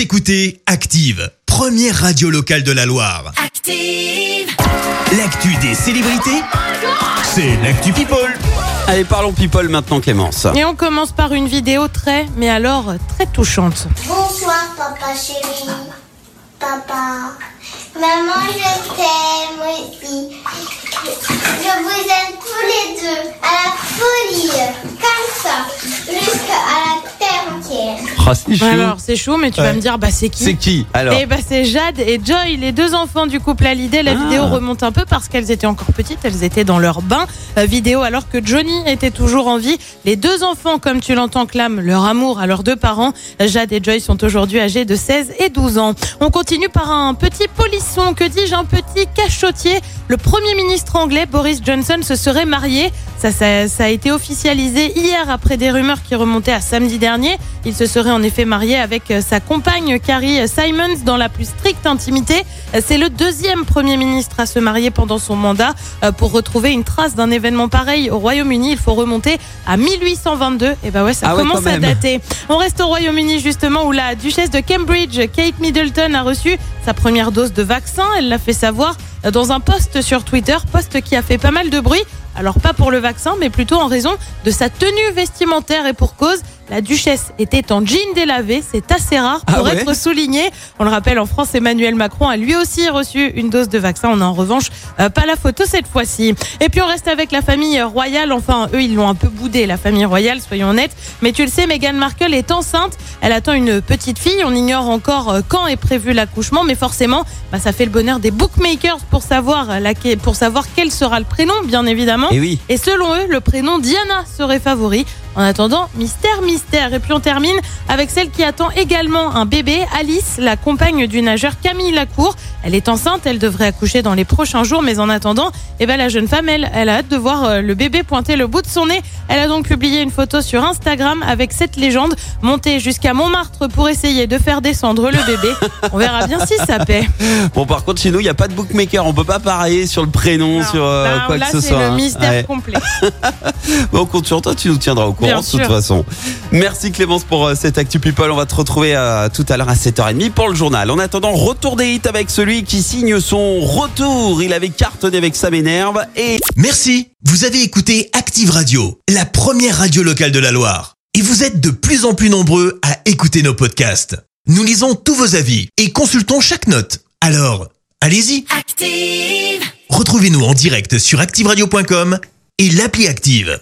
Vous écoutez Active, première radio locale de la Loire. Active. L'actu des célébrités, c'est l'actu People. Allez, parlons people maintenant, Clémence. Et on commence par une vidéo très, mais alors très touchante. Bonsoir, papa chéri. Papa. Maman, je t'aime aussi. Je vous aime tous les deux. À la folie. Comme ça. Jusqu'à la. Ah, c'est chaud. Alors, c'est chaud, mais tu vas Ouais. me dire, bah c'est qui C'est qui alors Eh bah c'est Jade et Joy, les deux enfants du couple Hallyday. La Ah. vidéo remonte un peu parce qu'elles étaient encore petites, elles étaient dans leur bain. Euh, vidéo alors que Johnny était toujours en vie. Les deux enfants, comme tu l'entends, clament leur amour à leurs deux parents. Jade et Joy sont aujourd'hui âgés de 16 et 12 ans. On continue par un petit polisson, que dis-je, un petit cachotier. Le Premier ministre anglais, Boris Johnson, se serait marié. Ça, ça, ça a été officialisé hier après des rumeurs qui remontaient à samedi dernier. Il se serait en effet marié avec euh, sa compagne Carrie Simons dans la plus stricte intimité. C'est le deuxième Premier ministre à se marier pendant son mandat. Euh, Pour retrouver une trace d'un événement pareil au Royaume-Uni, il faut remonter à 1822. Et bah ouais, ça Ah ouais, commence à dater. On reste au Royaume-Uni justement où la duchesse de Cambridge, Kate Middleton, a reçu sa première dose de vaccin. Elle l'a fait savoir dans un post sur Twitter, post qui a fait pas mal de bruit. Alors pas pour le vaccin, mais plutôt en raison de sa tenue vestimentaire et pour cause. La duchesse était en jean délavé, c'est assez rare Ah pour ouais être souligné. On le rappelle, en France, Emmanuel Macron a lui aussi reçu une dose de vaccin. On a en revanche euh, pas la photo cette fois-ci. Et puis on reste avec la famille royale. Enfin, eux, ils l'ont un peu boudé, la famille royale, soyons honnêtes. Mais tu le sais, Meghan Markle est enceinte. Elle attend une petite fille. On ignore encore euh, quand est prévu l'accouchement, mais forcément, bah, ça fait le bonheur des bookmakers pour savoir, euh, pour savoir quel sera le prénom, bien évidemment. Et oui. Et selon eux, le prénom Diana serait favori. En attendant, mystère, mystère. Et puis on termine avec celle qui attend également un bébé, Alice, la compagne du nageur Camille Lacour. Elle est enceinte, elle devrait accoucher dans les prochains jours, mais en attendant, eh ben, la jeune femme, elle, elle a hâte de voir euh, le bébé pointer le bout de son nez. Elle a donc publié une photo sur Instagram avec cette légende, montée jusqu'à Montmartre pour essayer de faire descendre le bébé. On verra bien si ça paie. Bon, par contre, chez nous, il n'y a pas de bookmaker. On peut pas parier sur le prénom, Non, sur euh, là, quoi là, que ce c'est soit. le hein. mystère Ouais. complet. Bon, on compte sur toi, tu nous tiendras au courant Bien de toute sûr. façon. Merci Clémence pour euh, cette Actu People. On va te retrouver euh, tout à l'heure à 7h30 pour le journal. En attendant, retour des hits avec celui qui signe son retour. Il avait cartonné avec Ça m'énerve et Merci, vous avez écouté Active Radio, la première radio locale de la Loire. Et vous êtes de plus en plus nombreux à écouter nos podcasts. Nous lisons tous vos avis et consultons chaque note. Alors, allez-y, Active. retrouvez-nous en direct sur activeradio.com et l'appli Active.